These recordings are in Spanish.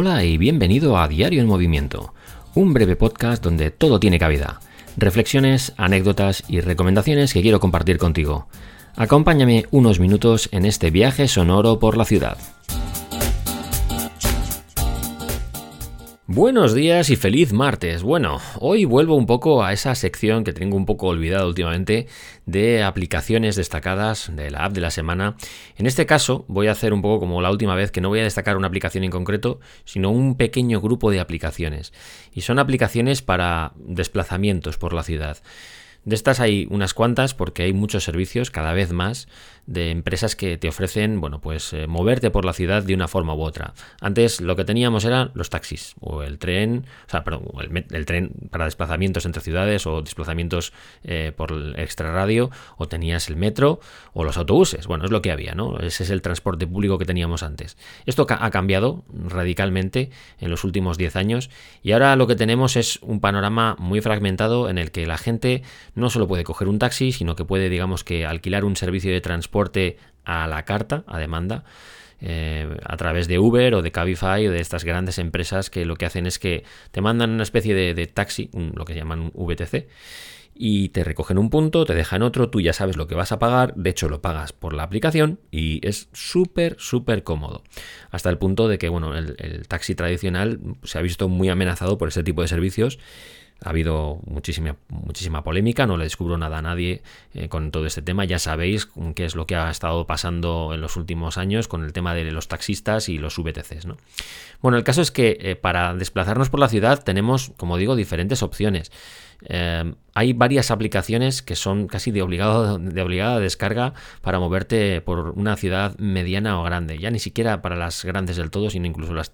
Hola y bienvenido a Diario en Movimiento, un breve podcast donde todo tiene cabida. Reflexiones, anécdotas y recomendaciones que quiero compartir contigo. Acompáñame unos minutos en este viaje sonoro por la ciudad. Buenos días y feliz martes. Bueno, hoy vuelvo un poco a esa sección que tengo un poco olvidada últimamente de aplicaciones destacadas de la app de la semana. En este caso voy a hacer un poco como la última vez que no voy a destacar una aplicación en concreto, sino un pequeño grupo de aplicaciones. Y son aplicaciones para desplazamientos por la ciudad. De estas hay unas cuantas porque hay muchos servicios, cada vez más, de empresas que te ofrecen, bueno, pues eh, moverte por la ciudad de una forma u otra. Antes lo que teníamos eran los taxis o el tren, o sea, perdón, el, tren para desplazamientos entre ciudades o desplazamientos eh, por el extrarradio, o tenías el metro o los autobuses. Bueno, es lo que había, ¿no? Ese es el transporte público que teníamos antes. Esto ha cambiado radicalmente en los últimos 10 años y ahora lo que tenemos es un panorama muy fragmentado en el que la gente no solo puede coger un taxi, sino que puede, digamos que, alquilar un servicio de transporte a la carta, a demanda, eh, a través de Uber o de Cabify o de estas grandes empresas que lo que hacen es que te mandan una especie de, taxi, lo que llaman un VTC, y te recogen un punto, te dejan otro, tú ya sabes lo que vas a pagar, de hecho lo pagas por la aplicación y es súper, súper cómodo. Hasta el punto de que, bueno, el taxi tradicional se ha visto muy amenazado por ese tipo de servicios ha habido muchísima, muchísima polémica, no le descubro nada a nadie eh, con todo este tema. Ya sabéis qué es lo que ha estado pasando en los últimos años con el tema de los taxistas y los VTCs. ¿no? Bueno, el caso es que eh, para desplazarnos por la ciudad tenemos, como digo, diferentes opciones. Eh, hay varias aplicaciones que son casi de, obligado, de obligada descarga para moverte por una ciudad mediana o grande. Ya ni siquiera para las grandes del todo, sino incluso las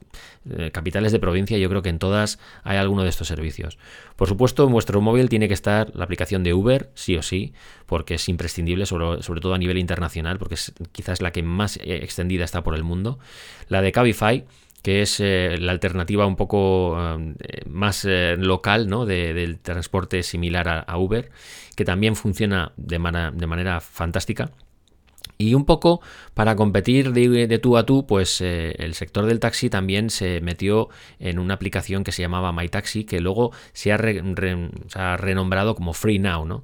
eh, capitales de provincia. Yo creo que en todas hay alguno de estos servicios. Por supuesto, en vuestro móvil tiene que estar la aplicación de Uber, sí o sí, porque es imprescindible, sobre, sobre todo a nivel internacional, porque es quizás la que más extendida está por el mundo. La de Cabify que es eh, la alternativa un poco eh, más eh, local ¿no? del transporte similar a, Uber, que también funciona de, de, manera fantástica. Y un poco para competir de, tú a tú, pues el sector del taxi también se metió en una aplicación que se llamaba MyTaxi, que luego se ha, se ha renombrado como Free Now, ¿no?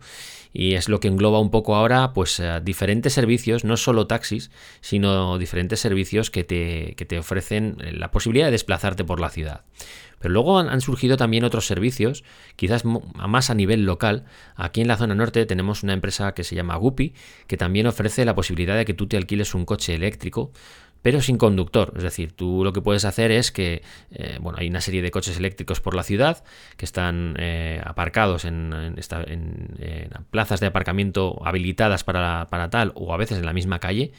Y es lo que engloba un poco ahora pues eh, diferentes servicios, no solo taxis, sino diferentes servicios que te, que te ofrecen eh, la posibilidad de desplazarte por la ciudad. Pero luego han, surgido también otros servicios, quizás más a nivel local. Aquí en la zona norte tenemos una empresa que se llama Guppy, que también ofrece la posibilidad de que tú te alquiles un coche eléctrico pero sin conductor. Es decir, tú lo que puedes hacer es que, eh, bueno, hay una serie de coches eléctricos por la ciudad que están eh, aparcados en, plazas de aparcamiento habilitadas para, para, tal o a veces en la misma calle.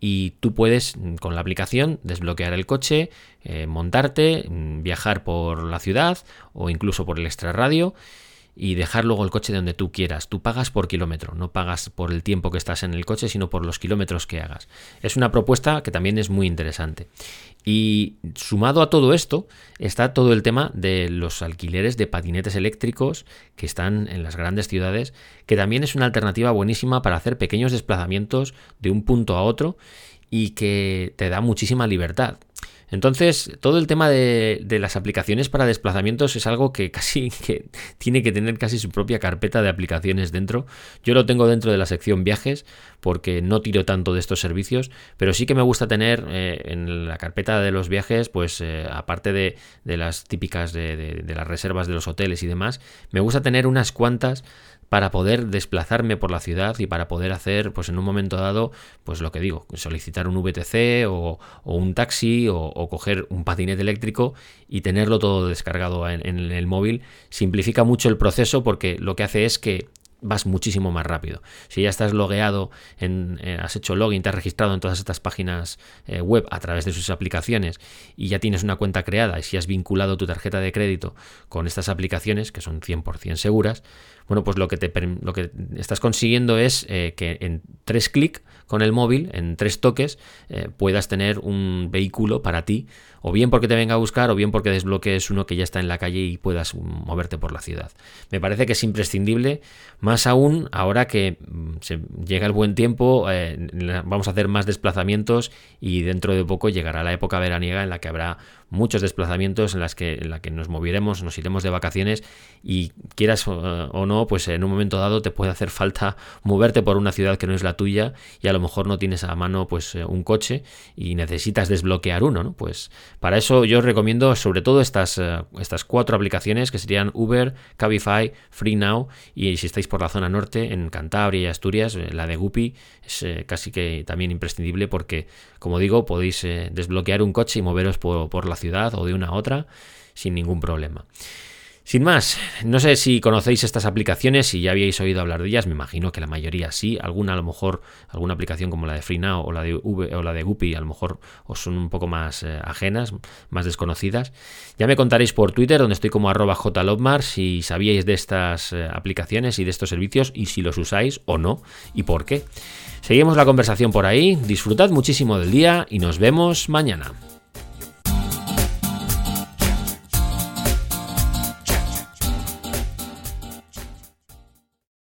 Y tú puedes con la aplicación desbloquear el coche, eh, montarte, mm, viajar por la ciudad o incluso por el extrarradio y dejar luego el coche donde tú quieras. Tú pagas por kilómetro, no pagas por el tiempo que estás en el coche, sino por los kilómetros que hagas. Es una propuesta que también es muy interesante. Y sumado a todo esto está todo el tema de los alquileres de patinetes eléctricos que están en las grandes ciudades, que también es una alternativa buenísima para hacer pequeños desplazamientos de un punto a otro y que te da muchísima libertad. Entonces, todo el tema de, las aplicaciones para desplazamientos es algo que casi que tiene que tener casi su propia carpeta de aplicaciones dentro. Yo lo tengo dentro de la sección viajes porque no tiro tanto de estos servicios, pero sí que me gusta tener eh, en la carpeta de los viajes, pues eh, aparte de, las típicas de las reservas de los hoteles y demás, me gusta tener unas cuantas para poder desplazarme por la ciudad y para poder hacer, pues en un momento dado, pues lo que digo, solicitar un VTC o, un taxi o, coger un patinete eléctrico y tenerlo todo descargado en, el móvil, simplifica mucho el proceso porque lo que hace es que vas muchísimo más rápido. Si ya estás logueado, en, eh, has hecho login, te has registrado en todas estas páginas eh, web a través de sus aplicaciones y ya tienes una cuenta creada y si has vinculado tu tarjeta de crédito con estas aplicaciones, que son 100% seguras, bueno, pues lo que, te, lo que estás consiguiendo es eh, que en tres clics con el móvil, en tres toques, puedas tener un vehículo para ti, o bien porque te venga a buscar, o bien porque desbloquees uno que ya está en la calle y puedas moverte por la ciudad. Me parece que es imprescindible, más aún ahora que mm, se llega el buen tiempo, eh, vamos a hacer más desplazamientos y dentro de poco llegará la época veraniega en la que habrá muchos desplazamientos en las que, en la que nos moviremos, nos iremos de vacaciones y quieras o no, pues en un momento dado te puede hacer falta moverte por una ciudad que no es la tuya y a lo mejor no tienes a mano pues un coche y necesitas desbloquear uno, ¿no? Pues para eso yo os recomiendo sobre todo estas, estas cuatro aplicaciones que serían Uber, Cabify, FreeNow y si estáis por la zona norte, en Cantabria y Asturias, la de Guppy es eh, casi que también imprescindible porque, como digo, podéis eh, desbloquear un coche y moveros por, la ciudad o de una a otra sin ningún problema. Sin más, no sé si conocéis estas aplicaciones, si ya habíais oído hablar de ellas, me imagino que la mayoría sí, alguna a lo mejor, alguna aplicación como la de FreeNow o la de o la de Guppy a lo mejor os son un poco más eh, ajenas, más desconocidas. Ya me contaréis por Twitter, donde estoy como arroba jlobmar, si sabíais de estas aplicaciones y de estos servicios y si los usáis o no y por qué. Seguimos la conversación por ahí, disfrutad muchísimo del día y nos vemos mañana.